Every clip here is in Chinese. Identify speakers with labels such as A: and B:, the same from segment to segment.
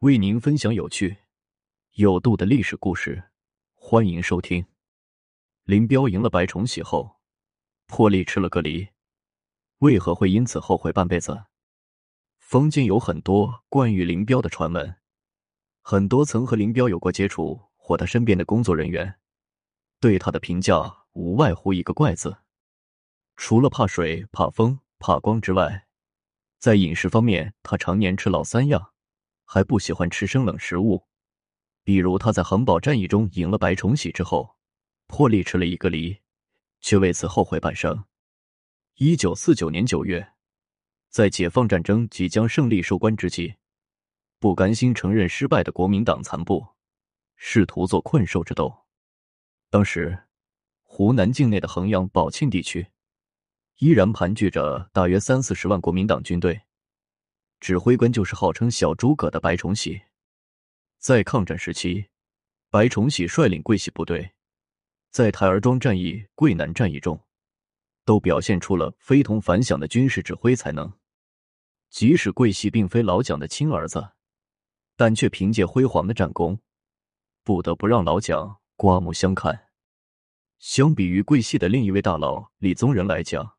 A: 为您分享有趣、有度的历史故事，欢迎收听。林彪赢了白崇禧后，破例吃了个梨，为何会因此后悔半辈子？坊间有很多关于林彪的传闻，很多曾和林彪有过接触或他身边的工作人员，对他的评价无外乎一个“怪”字。除了怕水、怕风、怕光之外，在饮食方面，他常年吃老三样。还不喜欢吃生冷食物，比如他在衡宝战役中赢了白崇禧之后，破例吃了一个梨，却为此后悔半生。一九四九年九月，在解放战争即将胜利收官之际，不甘心承认失败的国民党残部试图做困兽之斗。当时，湖南境内的衡阳、宝庆地区依然盘踞着大约三四十万国民党军队。指挥官就是号称“小诸葛”的白崇禧。在抗战时期，白崇禧率领桂系部队，在台儿庄战役、桂南战役中，都表现出了非同凡响的军事指挥才能。即使桂系并非老蒋的亲儿子，但却凭借辉煌的战功，不得不让老蒋刮目相看。相比于桂系的另一位大佬李宗仁来讲，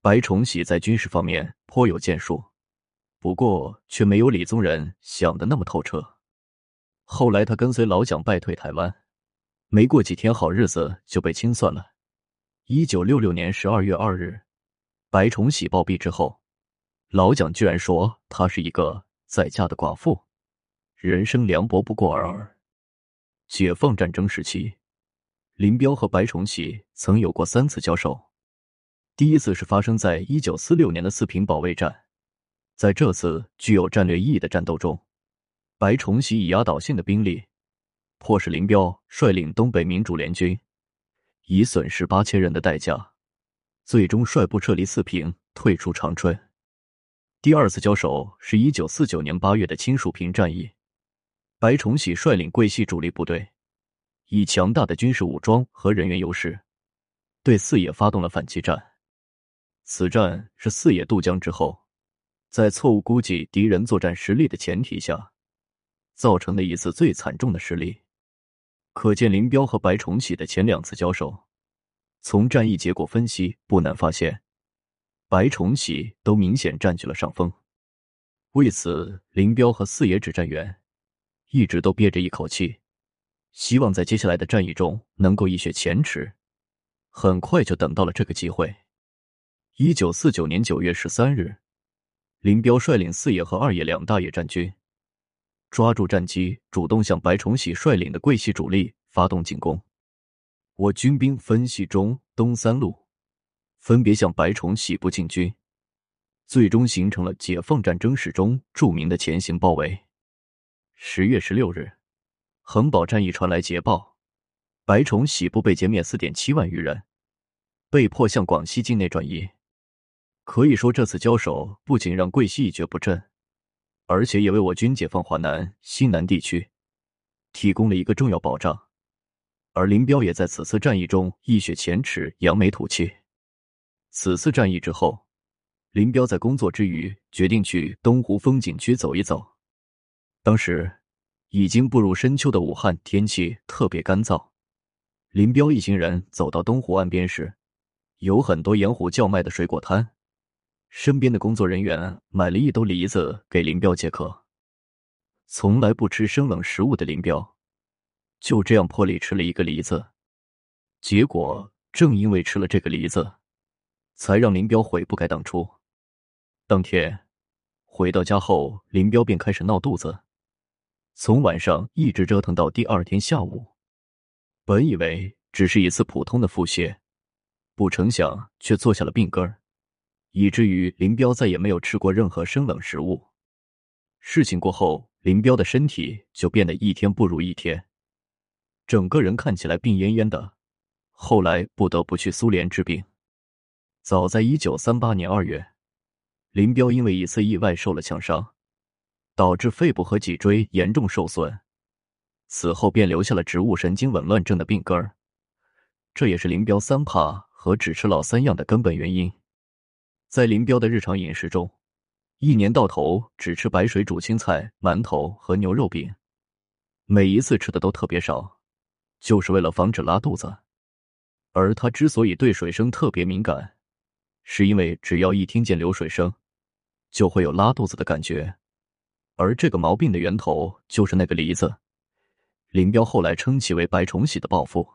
A: 白崇禧在军事方面颇有建树。不过，却没有李宗仁想的那么透彻。后来，他跟随老蒋败退台湾，没过几天好日子就被清算了。一九六六年十二月二日，白崇禧暴毙之后，老蒋居然说他是一个在嫁的寡妇，人生凉薄不过尔尔。解放战争时期，林彪和白崇禧曾有过三次交手，第一次是发生在一九四六年的四平保卫战。在这次具有战略意义的战斗中，白崇禧以压倒性的兵力，迫使林彪率领东北民主联军，以损失八千人的代价，最终率部撤离四平，退出长春。第二次交手是一九四九年八月的青树坪战役，白崇禧率领桂系主力部队，以强大的军事武装和人员优势，对四野发动了反击战。此战是四野渡江之后。在错误估计敌人作战实力的前提下，造成的一次最惨重的失利。可见林彪和白崇禧的前两次交手，从战役结果分析不难发现，白崇禧都明显占据了上风。为此，林彪和四野指战员一直都憋着一口气，希望在接下来的战役中能够一雪前耻。很快就等到了这个机会。一九四九年九月十三日。林彪率领四野和二野两大野战军，抓住战机，主动向白崇禧率领的桂系主力发动进攻。我军兵分系中东三路，分别向白崇禧部进军，最终形成了解放战争史中著名的前行包围。十月十六日，衡宝战役传来捷报，白崇禧部被歼灭四点七万余人，被迫向广西境内转移。可以说，这次交手不仅让桂系一蹶不振，而且也为我军解放华南、西南地区提供了一个重要保障。而林彪也在此次战役中一雪前耻、扬眉吐气。此次战役之后，林彪在工作之余决定去东湖风景区走一走。当时已经步入深秋的武汉，天气特别干燥。林彪一行人走到东湖岸边时，有很多沿湖叫卖的水果摊。身边的工作人员买了一兜梨子给林彪解渴。从来不吃生冷食物的林彪，就这样破例吃了一个梨子。结果正因为吃了这个梨子，才让林彪悔不该当初。当天回到家后，林彪便开始闹肚子，从晚上一直折腾到第二天下午。本以为只是一次普通的腹泻，不成想却坐下了病根儿。以至于林彪再也没有吃过任何生冷食物。事情过后，林彪的身体就变得一天不如一天，整个人看起来病恹恹的。后来不得不去苏联治病。早在一九三八年二月，林彪因为一次意外受了枪伤，导致肺部和脊椎严重受损，此后便留下了植物神经紊乱症的病根儿。这也是林彪三怕和只吃老三样的根本原因。在林彪的日常饮食中，一年到头只吃白水煮青菜、馒头和牛肉饼，每一次吃的都特别少，就是为了防止拉肚子。而他之所以对水声特别敏感，是因为只要一听见流水声，就会有拉肚子的感觉。而这个毛病的源头就是那个梨子。林彪后来称其为“白崇禧的报复”。